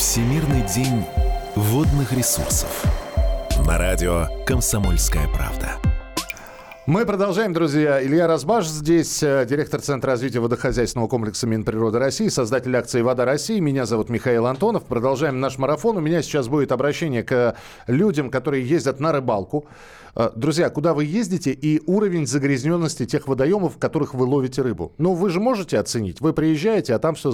Всемирный день водных ресурсов. На радио «Комсомольская правда». Мы продолжаем, друзья. Илья Разбаш здесь, э, директор Центра развития водохозяйственного комплекса Минприроды России, создатель акции «Вода России». Меня зовут Михаил Антонов. Продолжаем наш марафон. У меня сейчас будет обращение к людям, которые ездят на рыбалку. Э, друзья, куда вы ездите и уровень загрязненности тех водоемов, в которых вы ловите рыбу? Ну, вы же можете оценить. Вы приезжаете, а там все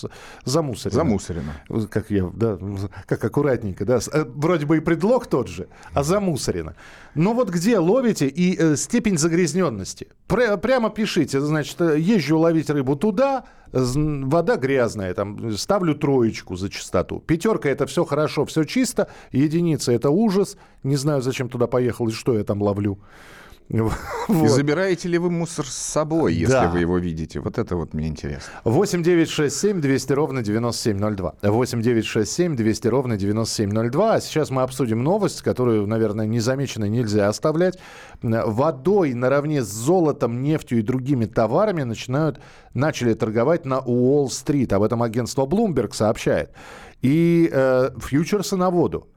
за замусорено. Замусорено. Как я, да, как аккуратненько, да. Э, вроде бы и предлог тот же, а замусорено. Но вот где ловите и э, степень загрязненности? Пр- прямо пишите, значит, э, езжу ловить рыбу туда, вода грязная, там ставлю троечку за чистоту. Пятерка это все хорошо, все чисто, единица это ужас, не знаю, зачем туда поехал и что я там ловлю. Вот. И забираете ли вы мусор с собой, если да. вы его видите? Вот это вот мне интересно. 8 9 6 7 200 ровно 9702. 8 9 6 7 200 ровно 9702. А сейчас мы обсудим новость, которую, наверное, незамеченной нельзя оставлять. Водой наравне с золотом, нефтью и другими товарами начинают, начали торговать на Уолл-стрит. Об этом агентство Bloomberg сообщает. И э, фьючерсы на воду.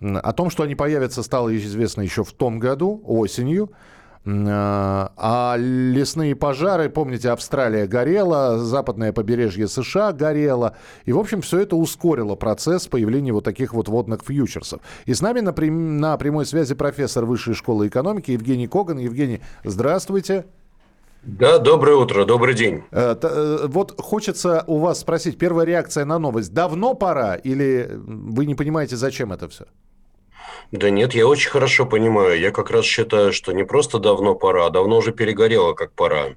О том, что они появятся, стало известно еще в том году, осенью. А, а лесные пожары, помните, Австралия горела, западное побережье США горело. И, в общем, все это ускорило процесс появления вот таких вот водных фьючерсов. И с нами на, прям, на прямой связи профессор Высшей школы экономики Евгений Коган. Евгений, здравствуйте. Да, доброе утро, добрый день. Э, э, вот хочется у вас спросить, первая реакция на новость. Давно пора или вы не понимаете, зачем это все? Да нет, я очень хорошо понимаю. Я как раз считаю, что не просто давно пора, а давно уже перегорело как пора.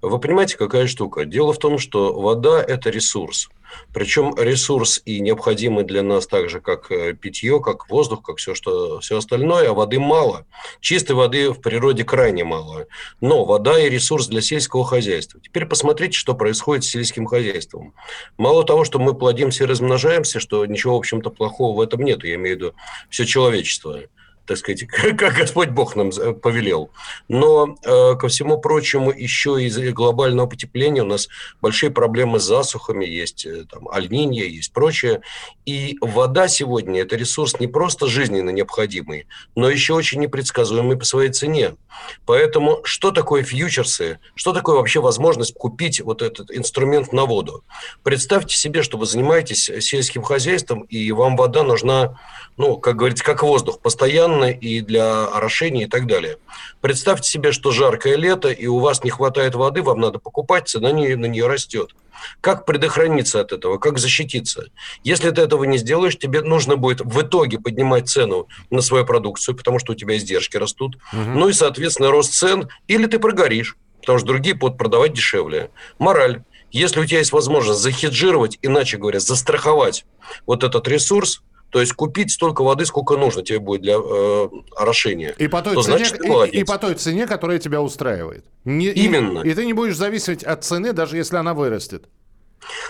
Вы понимаете, какая штука? Дело в том, что вода – это ресурс. Причем ресурс и необходимый для нас так же, как э, питье, как воздух, как все, что, все остальное, а воды мало. Чистой воды в природе крайне мало. Но вода и ресурс для сельского хозяйства. Теперь посмотрите, что происходит с сельским хозяйством. Мало того, что мы плодимся и размножаемся, что ничего, в общем-то, плохого в этом нет, я имею в виду все человечество так сказать, как Господь Бог нам повелел. Но, э, ко всему прочему, еще из-за глобального потепления у нас большие проблемы с засухами, есть э, там альнинья, есть прочее. И вода сегодня – это ресурс не просто жизненно необходимый, но еще очень непредсказуемый по своей цене. Поэтому что такое фьючерсы? Что такое вообще возможность купить вот этот инструмент на воду? Представьте себе, что вы занимаетесь сельским хозяйством, и вам вода нужна, ну, как говорится, как воздух, постоянно и для орошения и так далее. Представьте себе, что жаркое лето, и у вас не хватает воды, вам надо покупать, цена на нее растет. Как предохраниться от этого? Как защититься? Если ты этого не сделаешь, тебе нужно будет в итоге поднимать цену на свою продукцию, потому что у тебя издержки растут. Угу. Ну и, соответственно, рост цен. Или ты прогоришь, потому что другие будут продавать дешевле. Мораль. Если у тебя есть возможность захеджировать, иначе говоря, застраховать вот этот ресурс, то есть купить столько воды, сколько нужно тебе будет для э, орошения. И по, той цене, значит, и, и по той цене, которая тебя устраивает. Не, Именно. И, и ты не будешь зависеть от цены, даже если она вырастет.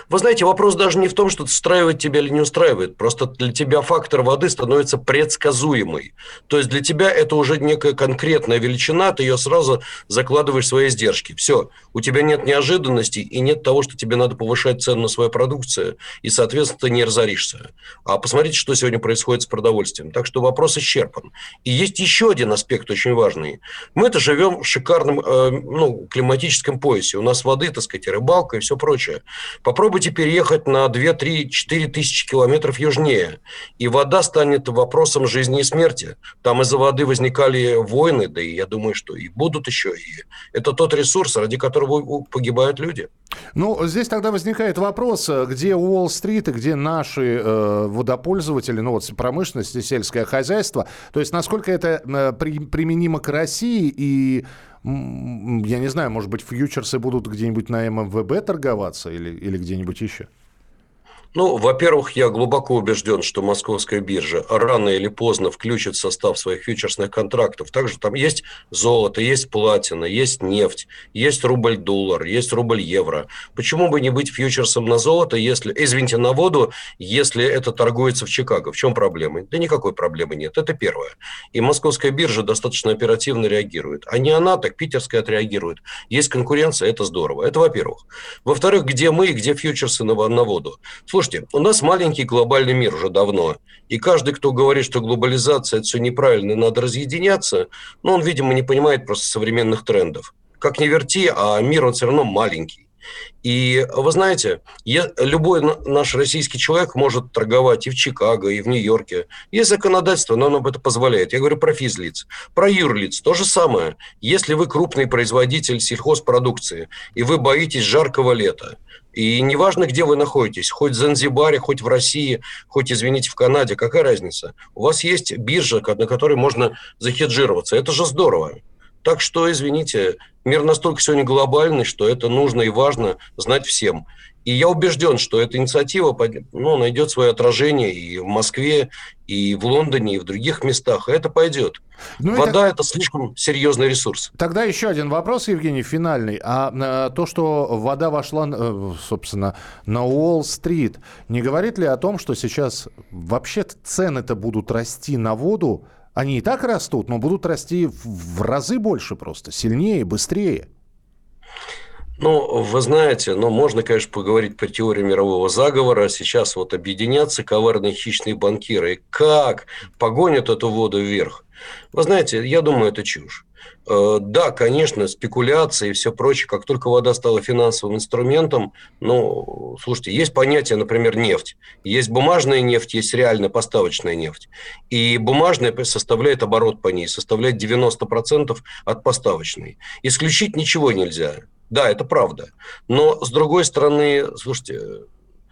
Вы знаете, вопрос даже не в том, что устраивает тебя или не устраивает. Просто для тебя фактор воды становится предсказуемый. То есть для тебя это уже некая конкретная величина, ты ее сразу закладываешь в свои издержки. Все, у тебя нет неожиданностей и нет того, что тебе надо повышать цену на свою продукцию, и, соответственно, ты не разоришься. А посмотрите, что сегодня происходит с продовольствием. Так что вопрос исчерпан. И есть еще один аспект очень важный. Мы-то живем в шикарном э, ну, климатическом поясе. У нас воды, так сказать, рыбалка и все прочее. Попробуйте переехать на 2, 3, 4 тысячи километров южнее, и вода станет вопросом жизни и смерти. Там из-за воды возникали войны, да и я думаю, что и будут еще. И это тот ресурс, ради которого погибают люди. Ну, здесь тогда возникает вопрос, где Уолл-стрит и где наши э, водопользователи, ну вот промышленность и сельское хозяйство. То есть насколько это э, при, применимо к России и я не знаю, может быть, фьючерсы будут где-нибудь на ММВБ торговаться или, или где-нибудь еще? Ну, во-первых, я глубоко убежден, что московская биржа рано или поздно включит состав своих фьючерсных контрактов. Также там есть золото, есть платина, есть нефть, есть рубль-доллар, есть рубль-евро. Почему бы не быть фьючерсом на золото, если, извините, на воду, если это торгуется в Чикаго? В чем проблема? Да никакой проблемы нет. Это первое. И московская биржа достаточно оперативно реагирует. А не она, так питерская отреагирует. Есть конкуренция, это здорово. Это во-первых. Во-вторых, где мы и где фьючерсы на, на воду? Слушайте, Слушайте, у нас маленький глобальный мир уже давно. И каждый, кто говорит, что глобализация – это все неправильно, и надо разъединяться, ну, он, видимо, не понимает просто современных трендов. Как ни верти, а мир, он все равно маленький. И вы знаете, я, любой наш российский человек может торговать и в Чикаго, и в Нью-Йорке. Есть законодательство, но оно это позволяет. Я говорю про физлиц. Про юрлиц то же самое. Если вы крупный производитель сельхозпродукции, и вы боитесь жаркого лета, и неважно, где вы находитесь, хоть в Занзибаре, хоть в России, хоть, извините, в Канаде, какая разница? У вас есть биржа, на которой можно захеджироваться. Это же здорово. Так что, извините, мир настолько сегодня глобальный, что это нужно и важно знать всем. И я убежден, что эта инициатива ну, найдет свое отражение и в Москве, и в Лондоне, и в других местах. И это пойдет. Ну, Вода так... – это слишком серьезный ресурс. Тогда еще один вопрос, Евгений, финальный. А, а то, что вода вошла, э, собственно, на Уолл-стрит, не говорит ли о том, что сейчас вообще цены-то будут расти на воду они и так растут, но будут расти в разы больше просто, сильнее, быстрее. Ну, вы знаете, ну, можно, конечно, поговорить про теорию мирового заговора. Сейчас вот объединятся коварные хищные банкиры. И как погонят эту воду вверх? Вы знаете, я думаю, это чушь. Э, да, конечно, спекуляции и все прочее, как только вода стала финансовым инструментом, ну, слушайте, есть понятие, например, нефть. Есть бумажная нефть, есть реально поставочная нефть. И бумажная составляет оборот по ней, составляет 90% от поставочной. Исключить ничего нельзя. Да, это правда. Но, с другой стороны, слушайте,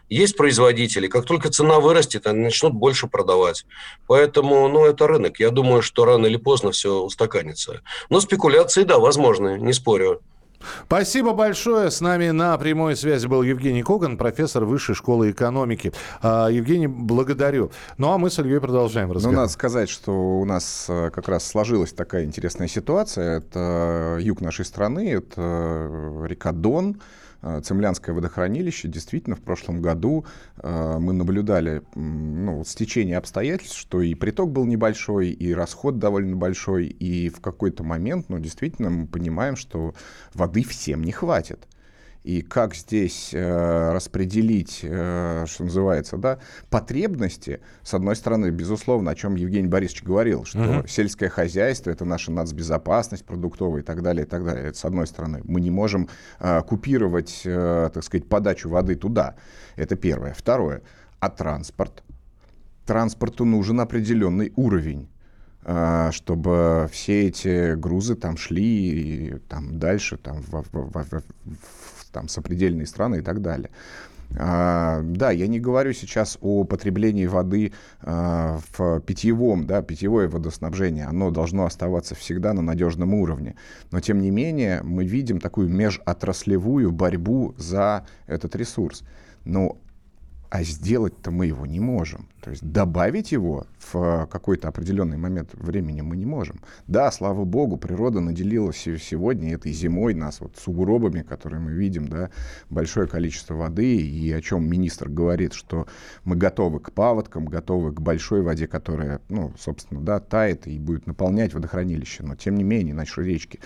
есть производители, как только цена вырастет, они начнут больше продавать. Поэтому, ну, это рынок. Я думаю, что рано или поздно все устаканится. Но спекуляции, да, возможны, не спорю. Спасибо большое. С нами на прямой связи был Евгений Коган, профессор Высшей школы экономики. А, Евгений, благодарю. Ну а мы с Ильей продолжаем разговор. Ну, надо сказать, что у нас э, как раз сложилась такая интересная ситуация. Это юг нашей страны, это э, река Дон. Э, Цемлянское водохранилище. Действительно, в прошлом году э, мы наблюдали ну, стечение обстоятельств, что и приток был небольшой, и расход довольно большой, и в какой-то момент, ну, действительно, мы понимаем, что воды всем не хватит и как здесь э, распределить, э, что называется, да, потребности, с одной стороны, безусловно, о чем Евгений Борисович говорил, что угу. сельское хозяйство это наша нацбезопасность продуктовая и так далее, и так далее. Это с одной стороны. Мы не можем э, купировать, э, так сказать, подачу воды туда. Это первое. Второе. А транспорт? Транспорту нужен определенный уровень чтобы все эти грузы там шли и, там дальше там в, в, в, в, там, сопредельные страны и так далее. А, да, я не говорю сейчас о потреблении воды а, в питьевом, да, питьевое водоснабжение, оно должно оставаться всегда на надежном уровне. Но, тем не менее, мы видим такую межотраслевую борьбу за этот ресурс. Ну, а сделать-то мы его не можем. То есть добавить его в какой-то определенный момент времени мы не можем. Да, слава богу, природа наделила сегодня этой зимой нас вот сугробами, которые мы видим, да, большое количество воды, и о чем министр говорит, что мы готовы к паводкам, готовы к большой воде, которая, ну, собственно, да, тает и будет наполнять водохранилище, но тем не менее наши речки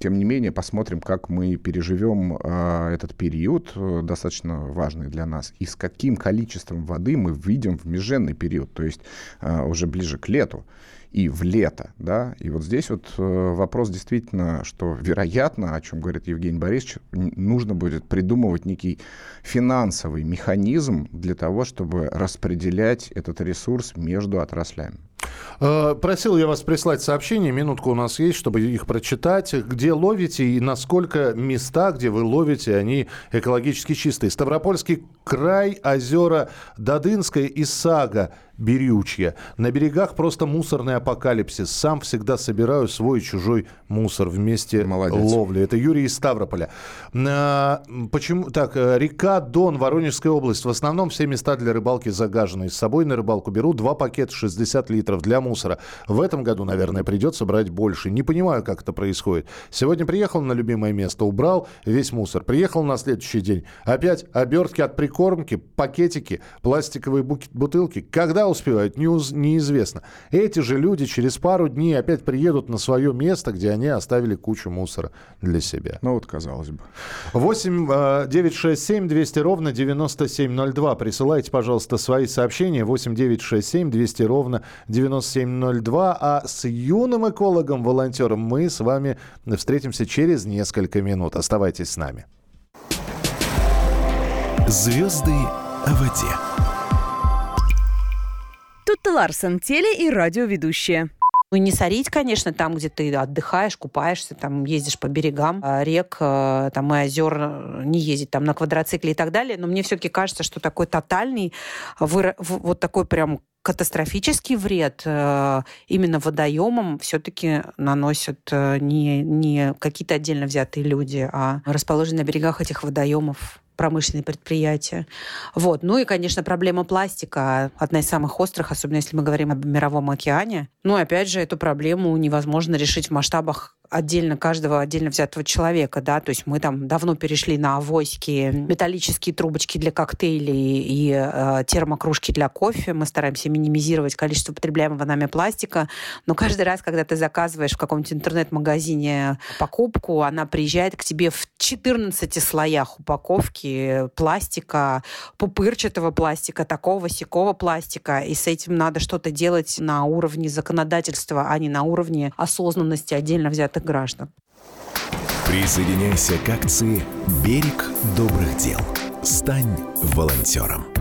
тем не менее, посмотрим, как мы переживем э, этот период, э, достаточно важный для нас, и с каким количеством воды мы выйдем в меженный период, то есть э, уже ближе к лету и в лето, да, и вот здесь вот э, вопрос действительно, что вероятно, о чем говорит Евгений Борисович, нужно будет придумывать некий финансовый механизм для того, чтобы распределять этот ресурс между отраслями. Э, просил я вас прислать сообщение, минутку у нас есть, чтобы их прочитать. Где ловите и насколько места, где вы ловите, они экологически чистые. Ставропольский край, озера Дадынская и Сага Берючья. На берегах просто мусорный апокалипсис. Сам всегда собираю свой и чужой мусор вместе Молодец. ловли. Это Юрий из Ставрополя. А, почему? Так, э, река Дон, Воронежская область. В основном все места для рыбалки загажены. С собой на рыбалку беру два пакета 60 литров для для мусора. В этом году, наверное, придется брать больше. Не понимаю, как это происходит. Сегодня приехал на любимое место, убрал весь мусор. Приехал на следующий день. Опять обертки от прикормки, пакетики, пластиковые бутылки. Когда успевают, неизвестно. Эти же люди через пару дней опять приедут на свое место, где они оставили кучу мусора для себя. Ну вот, казалось бы. 8 967 200 ровно 9702. Присылайте, пожалуйста, свои сообщения. 8 967 200 ровно 9702. А с юным экологом-волонтером мы с вами встретимся через несколько минут. Оставайтесь с нами. Звезды о воде. Тут Ларсон, теле- и радиоведущая. Ну, не сорить, конечно, там, где ты отдыхаешь, купаешься, там ездишь по берегам а, рек, а, там и озер, э, не ездить там на квадроцикле и так далее. Но мне все-таки кажется, что такой тотальный, вот такой прям катастрофический вред э, именно водоемам все-таки наносят э, не, не какие-то отдельно взятые люди, а расположенные на берегах этих водоемов промышленные предприятия. Вот. Ну и, конечно, проблема пластика одна из самых острых, особенно если мы говорим об мировом океане. Ну, опять же, эту проблему невозможно решить в масштабах отдельно каждого отдельно взятого человека, да, то есть мы там давно перешли на авоськи, металлические трубочки для коктейлей и э, термокружки для кофе. Мы стараемся минимизировать количество потребляемого нами пластика, но каждый раз, когда ты заказываешь в каком-нибудь интернет-магазине покупку, она приезжает к тебе в 14 слоях упаковки пластика, пупырчатого пластика, такого, сякого пластика, и с этим надо что-то делать на уровне законодательства, а не на уровне осознанности отдельно взятых десяток граждан. Присоединяйся к акции «Берег добрых дел». Стань волонтером.